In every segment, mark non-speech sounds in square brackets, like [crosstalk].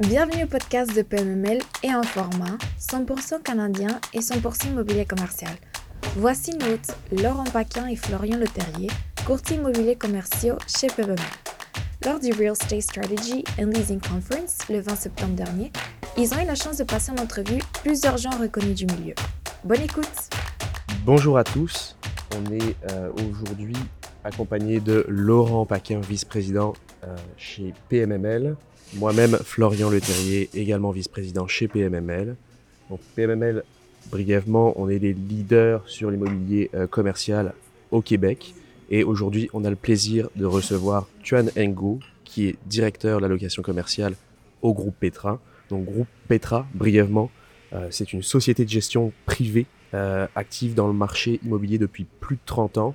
Bienvenue au podcast de PMML et en format 100% canadien et 100% immobilier commercial. Voici nos Laurent Paquin et Florian Leterrier, courtiers immobiliers commerciaux chez PMML. Lors du Real Estate Strategy and Leasing Conference le 20 septembre dernier, ils ont eu la chance de passer en entrevue plusieurs gens reconnus du milieu. Bonne écoute Bonjour à tous, on est euh, aujourd'hui accompagné de Laurent Paquin, vice-président euh, chez PMML, moi-même Florian Leterrier, également vice-président chez PMML. Donc PMML, brièvement, on est les leaders sur l'immobilier euh, commercial au Québec. Et aujourd'hui, on a le plaisir de recevoir Tuan Ngo, qui est directeur de la location commerciale au groupe Petra. Donc groupe Petra, brièvement, euh, c'est une société de gestion privée euh, active dans le marché immobilier depuis plus de 30 ans.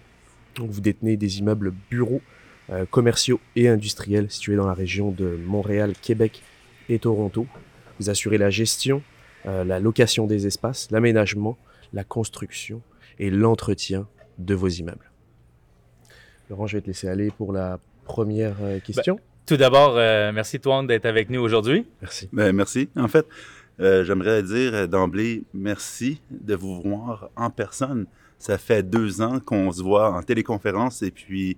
Donc vous détenez des immeubles bureaux, euh, commerciaux et industriels situés dans la région de Montréal, Québec et Toronto. Vous assurez la gestion, euh, la location des espaces, l'aménagement, la construction et l'entretien de vos immeubles. Laurent, je vais te laisser aller pour la première euh, question. Tout d'abord, euh, merci Toine d'être avec nous aujourd'hui. Merci. Ben, merci. En fait, euh, j'aimerais dire d'emblée merci de vous voir en personne. Ça fait deux ans qu'on se voit en téléconférence et puis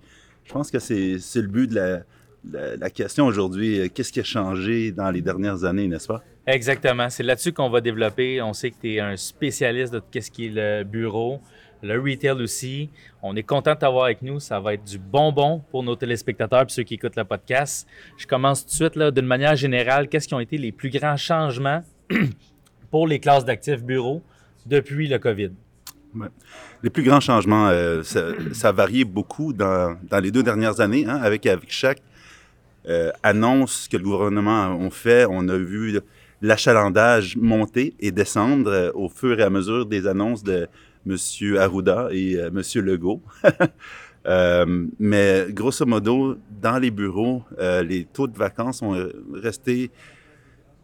je pense que c'est le but de la, la, question aujourd'hui. Euh, Qu'est-ce qui a changé dans les dernières années, n'est-ce pas? Exactement, c'est là-dessus qu'on va développer. On sait que tu es un spécialiste de ce qui est le bureau, le retail aussi. On est content de t'avoir avec nous. Ça va être du bonbon pour nos téléspectateurs et ceux qui écoutent le podcast. Je commence tout de suite d'une manière générale. Qu'est-ce qui ont été les plus grands changements [clears throat] pour les classes d'actifs bureaux depuis le COVID? Les plus grands changements, euh, ça, ça a varié beaucoup dans, les deux dernières années, hein, avec, chaque euh, annonce que le gouvernement a fait, on a vu l'achalandage monter et descendre euh, au fur et à mesure des annonces de M. Arruda et M. Legault. [laughs] Mais grosso modo, dans les bureaux, les taux de vacances ont resté,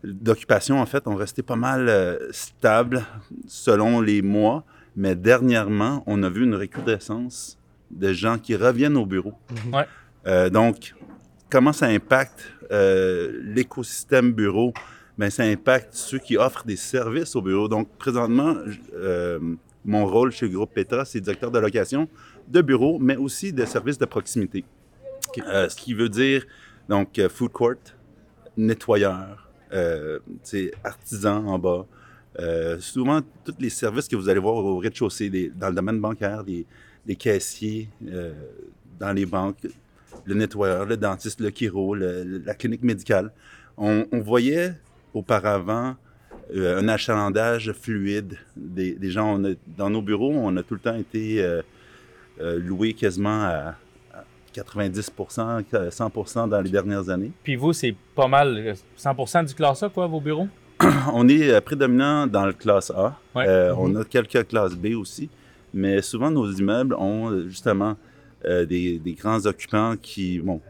d'occupation en fait, ont resté pas mal stables selon les mois. Mais dernièrement, on a vu une recrudescence de gens qui reviennent au bureau. Ouais. Euh, donc, comment ça impacte euh, l'écosystème bureau? Ben, ça impacte ceux qui offrent des services au bureau. Donc, présentement, euh, mon rôle chez le groupe Petra, c'est directeur de location de bureau, mais aussi de services de proximité. Euh, ce qui veut dire, donc, food court, nettoyeur, euh, artisan en bas. Euh, souvent, tous les services que vous allez voir au rez-de-chaussée, dans le domaine bancaire, des, caissiers euh, dans les banques, le nettoyeur, le dentiste, le chiro, la clinique médicale. On, voyait auparavant euh, un achalandage fluide des, gens. Dans nos bureaux, on a tout le temps été euh, euh, loué quasiment à, à 90% 100% dans les dernières années. Puis vous, c'est pas mal euh, 100% du classe A, quoi, vos bureaux? [clears throat] On est euh, prédominant dans le classe A. Ouais. Euh, On a quelques classes B aussi. Mais souvent, nos immeubles ont euh, justement euh, des, des grands occupants qui, bon,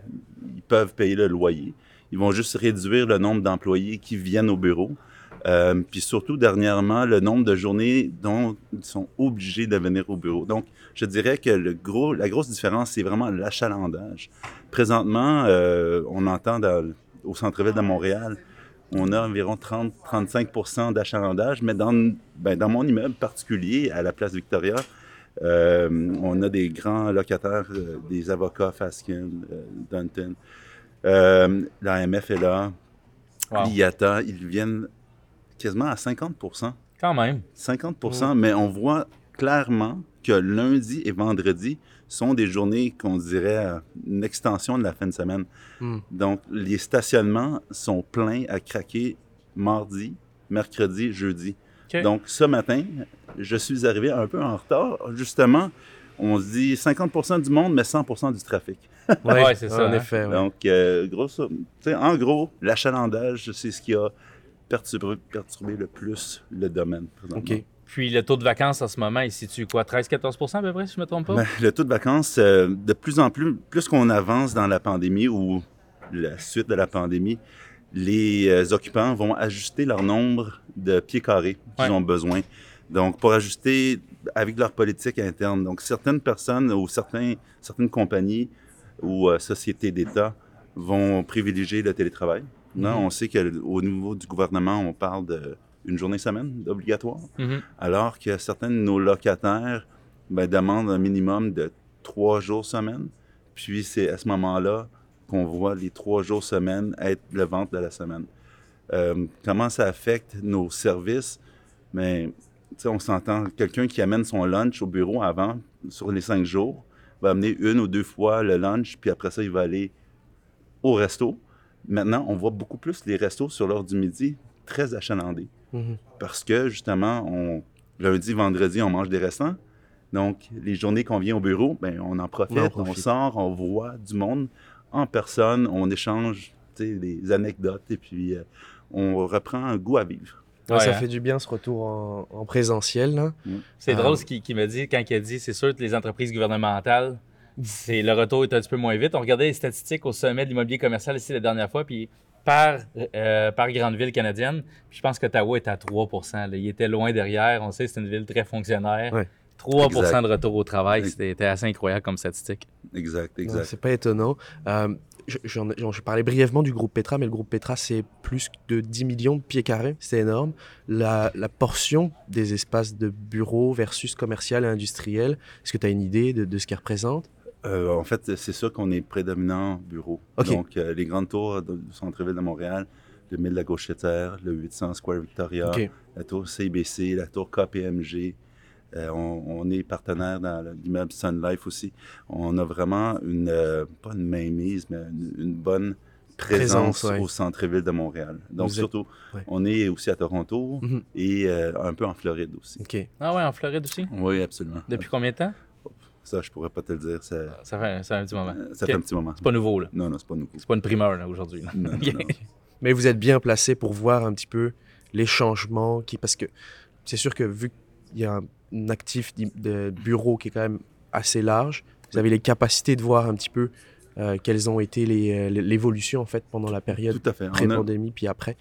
ils peuvent payer le loyer. Ils vont juste réduire le nombre d'employés qui viennent au bureau. Euh, puis surtout, dernièrement, le nombre de journées dont ils sont obligés de venir au bureau. Donc, je dirais que le gros, la grosse différence, c'est vraiment l'achalandage. Présentement, on entend dans- au centre-ville de Montréal, on a environ 30-35% d'achalandage, mais dans, ben, dans mon immeuble particulier, à la place Victoria, euh, on a des grands locataires, euh, des avocats, Faskin, euh, Dunton. Euh, L'AMF est là, Wow. l'IATA, ils viennent quasiment à 50% Quand même. 50% mais on voit clairement que lundi et vendredi sont des journées qu'on dirait euh, une extension de la fin de semaine. Hmm. Donc, les stationnements sont pleins à craquer mardi, mercredi, jeudi. Donc, ce matin, je suis arrivé un peu en retard. Justement, on se dit 50% du monde, mais 100% du trafic. Ouais, c'est ça, En effet, ouais. Donc, euh, sais, en gros, l'achalandage, c'est ce qui a perturbé, perturbé le plus le domaine. présentement. OK. Puis le taux de vacances en ce moment, il situe quoi? 13-14 à peu près, si je ne me trompe pas? Ben, le taux de vacances, euh, de plus en plus, plus qu'on avance dans la pandémie ou la suite de la pandémie, les euh, occupants vont ajuster leur nombre de pieds carrés qu'ils Ouais. ont besoin. Donc, pour ajuster avec leur politique interne. Donc, certaines personnes ou certains, certaines compagnies ou euh, sociétés d'État vont privilégier le télétravail. Non, Mhm. on sait qu'au niveau du gouvernement, on parle d'une journée semaine obligatoire, Mhm. alors que certains de nos locataires ben, demandent un minimum de trois jours semaine. Puis c'est à ce moment-là qu'on voit les trois jours semaine être le ventre de la semaine. Euh, comment ça affecte nos services? Mais sais, on s'entend, quelqu'un qui amène son lunch au bureau avant, sur les cinq jours, va amener une ou deux fois le lunch, puis après ça, il va aller au resto. Maintenant, on voit beaucoup plus les restos sur l'heure du midi très achalandés. Mhm. Parce que, justement, on, lundi, vendredi, on mange des restants. Donc, les journées qu'on vient au bureau, ben, on en profite, On en on, profite. sort, on voit du monde en personne, on échange des anecdotes et puis euh, on reprend un goût à vivre. Ouais, Ouais, ça hein. fait du bien ce retour en, en présentiel. Là. C'est Ah. drôle ce qu'il qu'il m'a dit quand il a dit c'est sûr que les entreprises gouvernementales, c'est le retour est un petit peu moins vite. On regardait les statistiques au sommet de l'immobilier commercial ici la dernière fois, puis par, euh, par grande ville canadienne, puis je pense qu'Ottawa est à 3 là. Il était loin derrière. On sait que c'est une ville très fonctionnaire. Ouais. 3 Exact. de retour au travail, c'était assez incroyable comme statistique. Exact, Ouais, exact. C'est pas étonnant. Euh, je, parlais brièvement du groupe Petra, mais le groupe Petra, c'est plus de 10 millions de pieds carrés. C'est énorme. La, la portion des espaces de bureaux versus commercial et industriel, est-ce que tu as une idée de, de ce qu'ils représentent? Euh, en fait, c'est sûr qu'on est prédominant bureau. Donc, euh, les grandes tours du centre-ville de Montréal, le 1000 de la Gauchetière, le 800 Square Victoria, la tour CBC, la tour KPMG. Euh, on, on est partenaire dans l'immeuble Sun Life aussi. On a vraiment une, euh, pas une mainmise, mais une, une bonne présence, Présence, ouais. au centre-ville de Montréal. Donc, Vous êtes- surtout, ouais. on est aussi à Toronto Mhm. et euh, un peu en Floride aussi. Ok. Ah ouais, en Floride aussi? Oui, absolument. Depuis combien de temps? Ça, je pourrais pas te le dire. Ça, Ça fait, ça fait un petit moment. ça fait un petit moment. C'est pas nouveau, là. Non, non, c'est pas nouveau. C'est pas une primeur, là, aujourd'hui. là. Non, non, Ok. non. [laughs] Mais vous êtes bien placé pour voir un petit peu les changements qui, parce que c'est sûr que vu qu'il y a un, actif de bureau qui est quand même assez large, vous avez les capacités de voir un petit peu euh, quelles ont été les, euh, l'évolution en fait pendant la période Tout à fait. On, a- pré-pandémie puis après.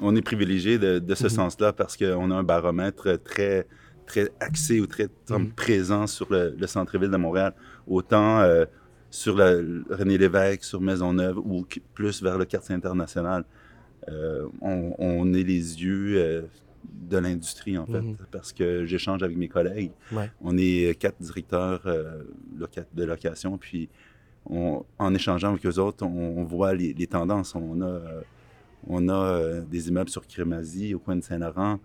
on est privilégié de, de ce Mhm. sens-là parce qu'on a un baromètre très, très axé ou très comme, Mhm. présent sur le, le centre-ville de Montréal. Autant euh, sur la, René Lévesque, sur Maisonneuve ou plus vers le quartier international. Euh, on, on est les yeux euh, de l'industrie, en fait, Mhm. parce que j'échange avec mes collègues. Ouais. On est quatre directeurs loca- de location, puis on- en échangeant avec eux autres, on, on voit les, les tendances. On a, on a des immeubles sur Crémazie, au coin de Saint-Laurent,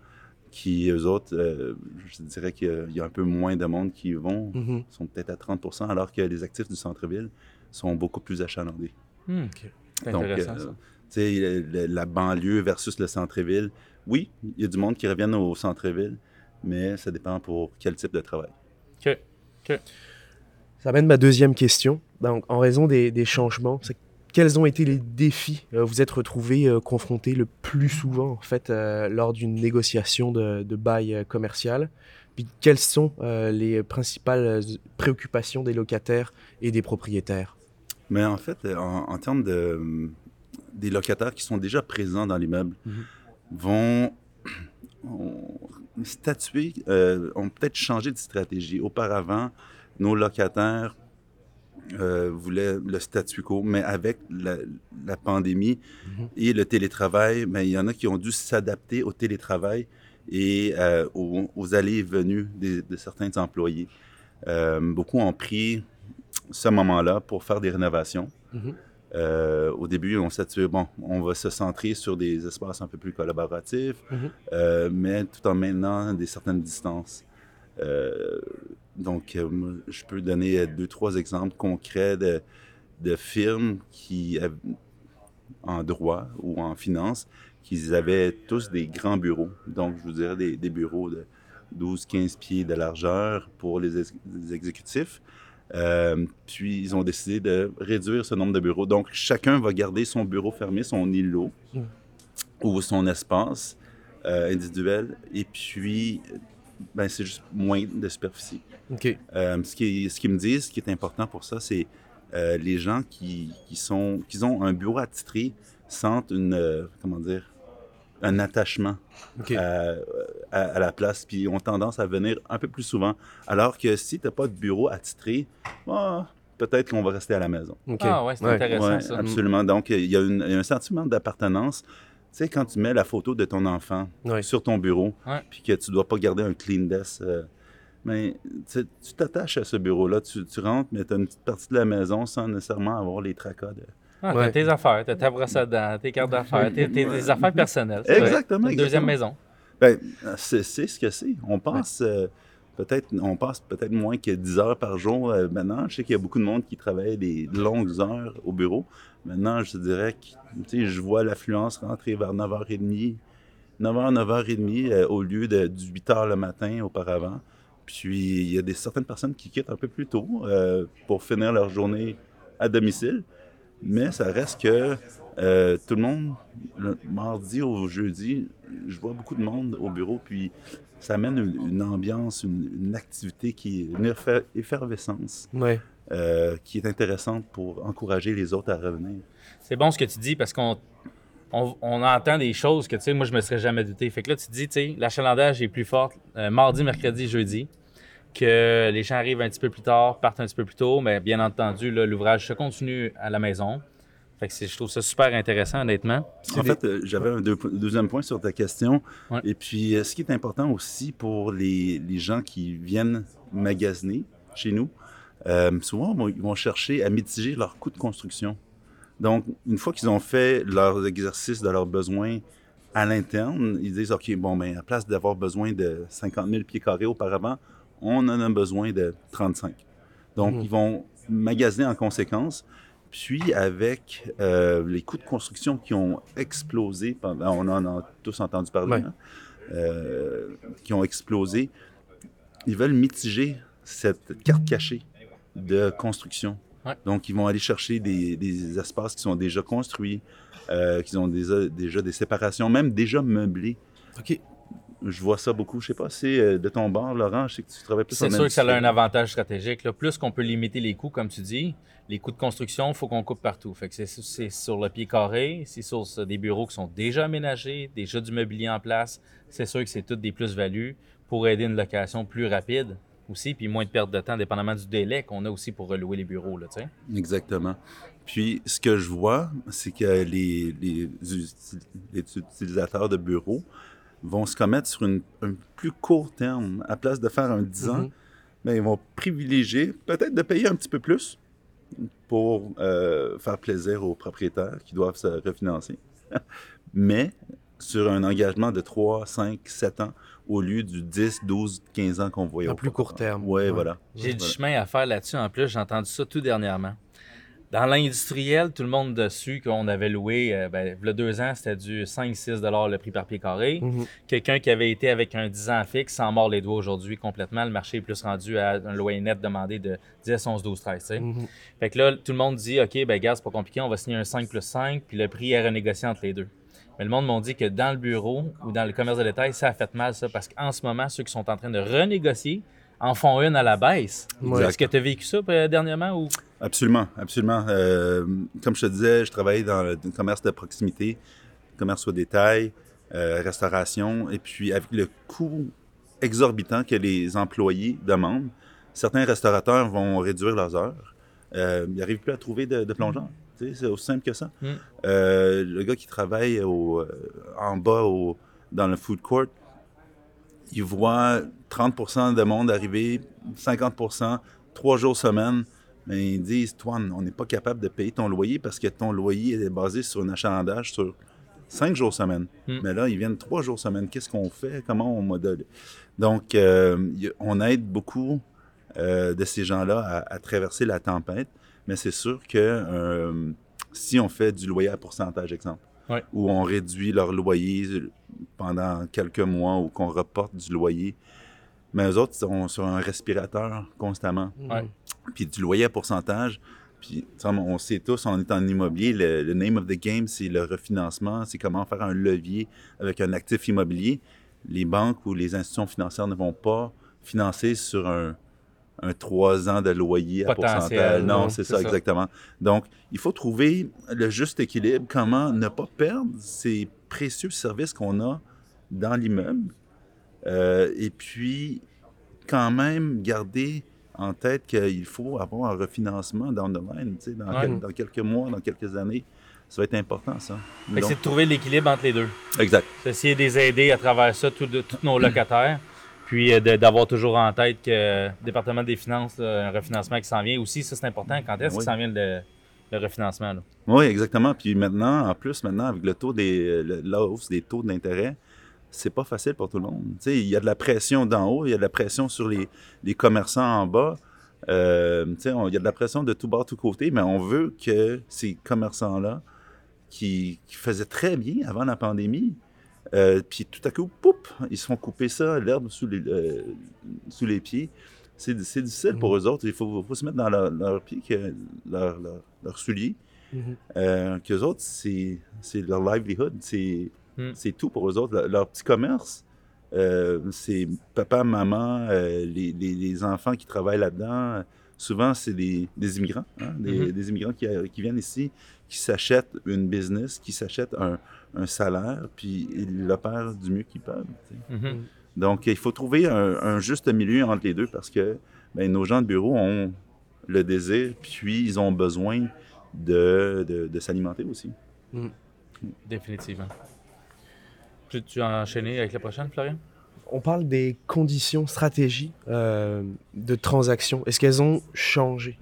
qui, eux autres, euh, je dirais qu'il y a- il y a un peu moins de monde qui y vont, Mhm. sont peut-être à 30 alors que les actifs du centre-ville sont beaucoup plus achalandés. Ok. C'est Donc, intéressant, euh, ça. La banlieue versus le centre-ville, oui, il y a du monde qui revient au centre-ville, mais ça dépend pour quel type de travail. OK. Ça amène ma deuxième question. Donc, en raison des, des changements, c'est- quels ont été les défis euh, vous êtes retrouvés euh, confrontés le plus souvent en fait euh, lors d'une négociation de, de bail commercial? Puis quelles sont les principales préoccupations des locataires et des propriétaires? Mais en fait, en, en termes de, des locataires qui sont déjà présents dans l'immeuble, Mhm. vont ont statuer, euh, ont peut-être changé de stratégie. Auparavant, nos locataires euh, voulaient le statu quo, mais avec la, la pandémie Mhm. et le télétravail, ben, il y en a qui ont dû s'adapter au télétravail et euh, aux, aux allées et venues de certains employés. Euh, beaucoup ont pris ce moment-là pour faire des rénovations. Mhm. Euh, au début, on s'est dit, bon, on va se centrer sur des espaces un peu plus collaboratifs, Mhm. euh, mais tout en maintenant des certaines distances. Donc, euh, je peux donner euh, deux, trois exemples concrets de, de firmes qui, en droit ou en finance, qui avaient tous des grands bureaux. Donc, je vous dirais des, des bureaux de 12-15 pieds de largeur pour les, ex- les exécutifs. Euh, puis, ils ont décidé de réduire ce nombre de bureaux. Donc, chacun va garder son bureau fermé, son îlot Mm. ou son espace euh, individuel. Et puis, ben, c'est juste moins de superficie. Ok. Euh, ce qu'ils ce qu'ils me disent, ce qui est important pour ça, c'est euh, les gens qui, qui, sont, qui ont un bureau attitré sentent une, euh, comment dire, un attachement Ok. à, à- à la place, puis ont tendance à venir un peu plus souvent. Alors que si tu n'as pas de bureau attitré, ah, peut-être qu'on va rester à la maison. OK. Ah ouais, c'est Ouais. intéressant Ouais, ça. absolument. Donc, y, il y a un sentiment d'appartenance. Tu sais, quand tu mets la photo de ton enfant sur ton bureau, puis que tu dois pas garder un clean desk, euh, mais tu t'attaches à ce bureau-là. Tu, tu rentres, mais tu as une petite partie de la maison sans nécessairement avoir les tracas. De... Ah, Ouais. T'as tes affaires, t'as ta brosse à dents, tes cartes d'affaires, tes, tes- tes affaires personnelles. Exactement, Une Deuxième exactement. maison. Ben, c'est ce que c'est. On passe euh, peut-être on passe peut-être moins que 10 heures par jour euh, maintenant. Je sais qu'il y a beaucoup de monde qui travaille des longues heures au bureau. Maintenant, je dirais que je vois l'affluence rentrer vers 9h30, 9h, 9h30 euh, au lieu de 8h le matin auparavant. Puis il y a des, certaines personnes qui quittent un peu plus tôt euh, pour finir leur journée à domicile. Mais ça reste que euh, tout le monde, le mardi au jeudi, je vois beaucoup de monde au bureau, puis ça amène une, une ambiance, une, une activité qui est une effer- effervescence euh, qui est intéressante pour encourager les autres à revenir. C'est bon ce que tu dis parce qu'on on, on entend des choses que, tu sais, moi, je me serais jamais douté. Fait que là, tu te dis, tu sais, l'achalandage est plus fort euh, mardi, mercredi, jeudi, que les gens arrivent un petit peu plus tard, partent un petit peu plus tôt, mais bien entendu, l'ouvrage se continue à la maison. Fait que c'est- je trouve ça super intéressant, honnêtement. En fait, euh, j'avais un deux- deuxième point sur ta question. Ouais. Et puis, euh, ce qui est important aussi pour les, les gens qui viennent magasiner chez nous, euh, souvent, ils vont chercher à mitiger leurs coûts de construction. Donc, une fois qu'ils ont fait leurs exercices de leurs besoins à l'interne, ils disent, OK, bon, ben, à place d'avoir besoin de 50 000 pieds carrés auparavant, on en a besoin de 35. Donc, Mhm. ils vont magasiner en conséquence. Puis, avec euh, les coûts de construction qui ont explosé, pendant, on en a tous entendu parler, Ouais. hein, euh, qui ont explosé, ils veulent mitiger cette carte cachée de construction. Ouais. Donc, ils vont aller chercher des, des espaces qui sont déjà construits, euh, qui ont déjà, déjà des séparations, même déjà meublés. OK. Je vois ça beaucoup. Je sais pas si euh, de ton bord, Laurent, je sais que tu travailles plus C'est sûr que ça a un avantage stratégique. Là. Plus qu'on peut limiter les coûts, comme tu dis, les coûts de construction, il faut qu'on coupe partout. Fait que c'est, c'est sur le pied carré, c'est sur des bureaux qui sont déjà aménagés, déjà du mobilier en place. C'est sûr que c'est toutes des plus-values pour aider une location plus rapide aussi, puis moins de perte de temps, dépendamment du délai qu'on a aussi pour relouer les bureaux. Là. Exactement. Puis, ce que je vois, c'est que les, les, uti- les utilisateurs de bureaux vont se commettre sur une- un plus court terme. À place de faire un 10 ans, ben, ils vont privilégier peut-être de payer un petit peu plus pour euh, faire plaisir aux propriétaires qui doivent se refinancer. [laughs] Mais sur un engagement de 3, 5, 7 ans au lieu du 10, 12, 15 ans qu'on voyait En plus court terme. Ouais, Ouais. voilà. J'ai du chemin à faire là-dessus. En plus, j'ai entendu ça tout dernièrement. Dans l'industriel, tout le monde dessus qu'on avait loué, euh, ben, il y a deux ans, c'était du 5-6 le prix par pied carré. Mhm. Quelqu'un qui avait été avec un 10 ans fixe s'en mord les doigts aujourd'hui complètement. Le marché est plus rendu à un loyer net demandé de 10, 11, 12, 13. tu sais. Mhm. Fait que là, tout le monde dit OK, ben gars, c'est pas compliqué, on va signer un 5 plus 5, puis le prix est renégocié entre les deux. Mais le monde m'a dit que dans le bureau ou dans le commerce de détail, ça a fait mal, ça, parce qu'en ce moment, ceux qui sont en train de renégocier en font une à la baisse. Ouais. Est-ce que tu as vécu ça euh, dernièrement ou? Absolument, absolument. Euh, comme je te disais, je travaille dans le commerce de proximité, commerce au détail, euh, restauration, et puis avec le coût exorbitant que les employés demandent, certains restaurateurs vont réduire leurs heures. Euh, ils n'arrivent plus à trouver de, de plongeurs. C'est aussi simple que ça. Mm. Le gars qui travaille au, en bas au- dans le food court, il voit 30% de monde arriver, 50% trois jours semaine. Mais ils disent, toi, on n'est pas capable de payer ton loyer parce que ton loyer est basé sur un achalandage sur cinq jours semaine. Mm. Mais là, ils viennent trois jours semaine. Qu'est-ce qu'on fait? Comment on modèle? Donc, euh, on aide beaucoup euh, de ces gens-là à, à traverser la tempête. Mais c'est sûr que euh, si on fait du loyer à pourcentage, exemple, Ouais. où on réduit leur loyer pendant quelques mois ou qu'on reporte du loyer, mais eux autres sont sur un respirateur constamment Ouais. puis du loyer à pourcentage. Puis, on sait tous, on est en immobilier, le, le name of the game, c'est le refinancement, c'est comment faire un levier avec un actif immobilier. Les banques ou les institutions financières ne vont pas financer sur un, un 3 ans de loyer à Potentiel, pourcentage. Non, non, c'est c'est ça, ça. exactement. Donc, il faut trouver le juste équilibre, comment ne pas perdre ces précieux services qu'on a dans l'immeuble. Euh, et puis, quand même garder en tête qu'il faut avoir un refinancement dans le domaine, tu sais, dans, Ouais. quel- dans quelques mois, dans quelques années. Ça va être important, ça. Que Donc- c'est de trouver l'équilibre entre les deux. exact. C'est essayer de les aider à travers ça, tous nos locataires. Puis euh, d'avoir toujours en tête que le département des finances, un refinancement qui s'en vient aussi, ça c'est important. Quand est-ce Oui. qu'il s'en vient le, le refinancement? Là? Oui, exactement. Puis maintenant, en plus, maintenant, avec le taux des, la hausse des taux d'intérêt, c'est pas facile pour tout le monde. Tu sais, il y a de la pression d'en haut, il y a de la pression sur les, les commerçants en bas. Euh, tu sais, on- il y a de la pression de tout bord, tout côté, mais on veut que ces commerçants-là, qui, qui faisaient très bien avant la pandémie, euh, puis tout à coup, poup, ils se font couper ça, l'herbe sous les, euh, sous les pieds. C'est difficile pour eux autres. Il faut, faut se mettre dans leur, leur pied, que, leur, leur, leur soulier. Mhm. Euh, qu'eux autres, c'est c'est leur livelihood, c'est Hmm. c'est tout pour eux autres. Leur, leur petit commerce, euh, c'est papa, maman, euh, les, les- les enfants qui travaillent là-dedans. Souvent, c'est des, des immigrants, hein, des, Mhm. des immigrants qui, qui viennent ici, qui s'achètent une business, qui s'achètent un, un salaire, puis ils l'opèrent du mieux qu'ils peuvent. sais. Mhm. Donc, il faut trouver un, un juste milieu entre les deux parce que ben, nos gens de bureau ont le désir, puis ils ont besoin de, de, de s'alimenter aussi. Définitivement. Tu, tu as enchaîné avec la prochaine, Florian? On parle des conditions, stratégies euh, de transaction. Est-ce qu'elles ont changé?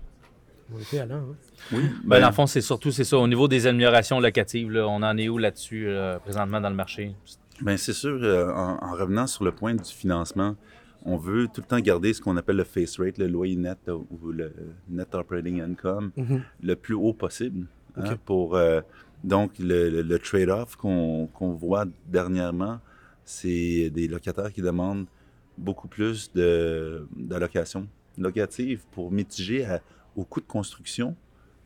On était Alain, hein? Oui, Ben, dans le fond, c'est surtout c'est ça. Au niveau des améliorations locatives, là, on en est où là-dessus euh, présentement dans le marché? Ben, c'est sûr, euh, en, en revenant sur le point du financement, on veut tout le temps garder ce qu'on appelle le face rate, le loyer net ou le net operating income, Mhm. le plus haut possible. hein, pour, euh, donc, le, le- le trade-off qu'on voit dernièrement, c'est des locataires qui demandent beaucoup plus de- d'allocations locatives pour mitiger à- aux coûts de construction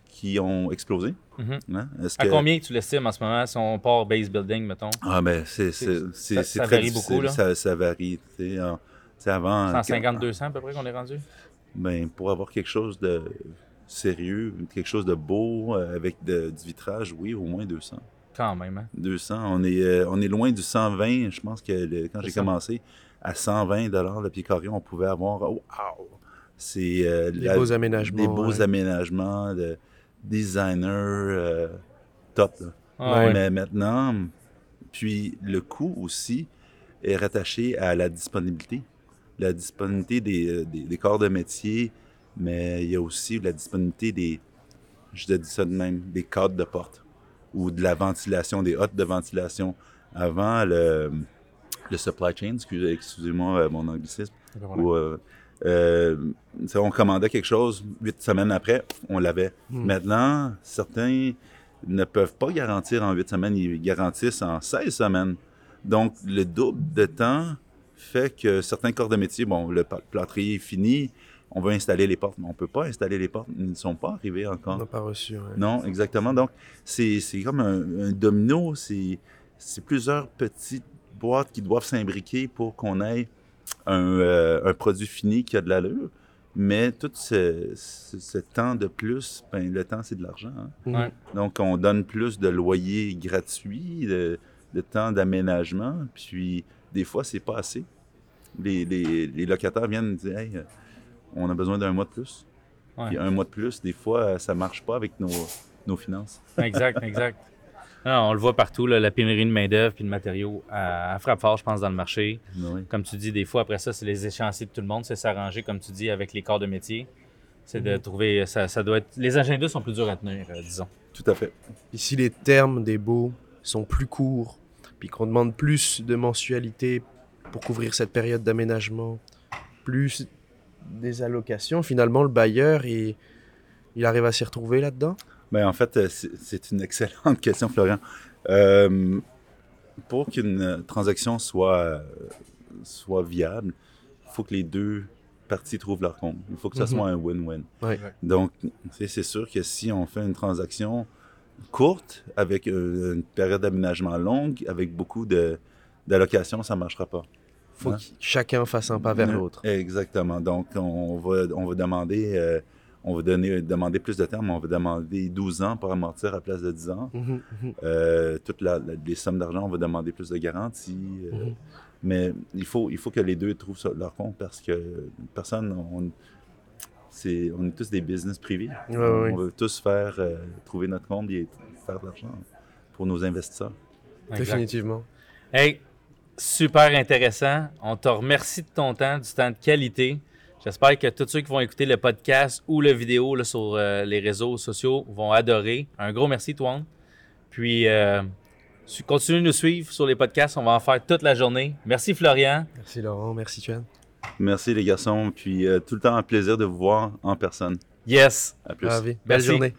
qui ont explosé. Hein? Est-ce À que- combien tu l'estimes en ce moment si on part base building, mettons? ah ben c'est ça- ça très varie beaucoup, là? Ça, ça varie. Tu sais, en- tu sais, avant. 150-200 à peu près qu'on est rendu? Ben pour avoir quelque chose de sérieux, quelque chose de beau euh, avec de- du vitrage, oui, au moins 200. Quand même, hein? 200. On est euh, on est loin du 120. Je pense que le- quand j'ai commencé à 120 dollars le pied carré, on pouvait avoir. Oh, wow! C'est euh, Des la- beaux aménagements. des beaux ouais. aménagements de designer euh, top. là. Ah, ouais. Mais maintenant, puis le coût aussi est rattaché à la disponibilité. La disponibilité des, euh, des- des corps de métier, mais il y a aussi la disponibilité des, je te dis ça de même, des cadres de porte ou de la ventilation, des hottes de ventilation. Avant, le, le supply chain, excusez- excusez-moi euh, mon anglicisme, où, euh, euh, on commandait quelque chose, huit semaines après, on l'avait. Hmm. Maintenant, certains ne peuvent pas garantir en huit semaines, ils garantissent en 16 semaines. Donc, le double de temps fait que certains corps de métier, bon, le plâtrier est fini, on va installer les portes, mais on ne peut pas installer les portes, ils ne sont pas arrivés On encore. n'a pas reçu. ouais. Non, exactement. Donc, c'est c'est comme un, un domino. C'est c'est plusieurs petites boîtes qui doivent s'imbriquer pour qu'on ait un, euh, un produit fini qui a de l'allure. Mais tout ce, ce- ce temps de plus, ben, le temps, c'est de l'argent. hein. Ouais. Donc, on donne plus de loyers gratuits, de, de temps d'aménagement, puis des fois, c'est pas assez. Les, les- les locataires viennent dire Hey, on a besoin d'un mois de plus. Ouais. Puis un mois de plus, des fois, ça marche pas avec nos, nos finances. Exact, [laughs] exact. Non, on le voit partout, là, la pénurie de main-d'œuvre et de matériaux. Elle, elle frappe fort, je pense, dans le marché. Oui. Comme tu dis, des fois, après ça, c'est les échéanciers de tout le monde. C'est s'arranger, comme tu dis, avec les corps de métier. C'est de trouver. Ça, ça doit être. Les agendas sont plus durs à tenir, euh, disons. Tout à fait. Puis si les termes des baux sont plus courts, puis qu'on demande plus de mensualité pour couvrir cette période d'aménagement, plus des allocations, finalement, le bailleur, il, il arrive à s'y retrouver là-dedans? Ben, en fait, euh, c'est une [laughs] excellente question, Florian. Euh, pour qu'une transaction soit, euh, soit viable, il faut que les deux parties trouvent leur compte. Il faut que ça Mhm. soit un win-win. Donc, c'est sûr que si on fait une transaction courte, avec euh, une période d'aménagement longue, avec beaucoup d'allocations, ça ne marchera pas. Faut Ouais. que chacun fasse un pas vers l'autre. Exactement. Donc, on va, on va demander, euh, on va donner, demander plus de temps, mais on va demander 12 ans pour amortir à la place de 10 ans. Mhm, mhm. Euh, toutes la- la- les sommes d'argent, on va demander plus de garanties. euh, Mhm. Mais il faut, il faut que les deux trouvent leur compte parce que personne, on- c'est, on est tous des business privés. Ouais, on, veut tous faire, euh, trouver notre compte et faire de l'argent pour nos investisseurs. Exact. Définitivement. Hey, super intéressant. On te remercie de ton temps, du temps de qualité. J'espère que tous ceux qui vont écouter le podcast ou la vidéo là, sur euh, les réseaux sociaux vont adorer. Un gros merci, Toine. Puis, euh, su- continue de nous suivre sur les podcasts. On va en faire toute la journée. Merci, Florian. Merci Laurent, merci Tuan. Merci les garçons, puis euh, tout le temps un plaisir de vous voir en personne. Yes. À plus. Ravi. Belle Merci. journée.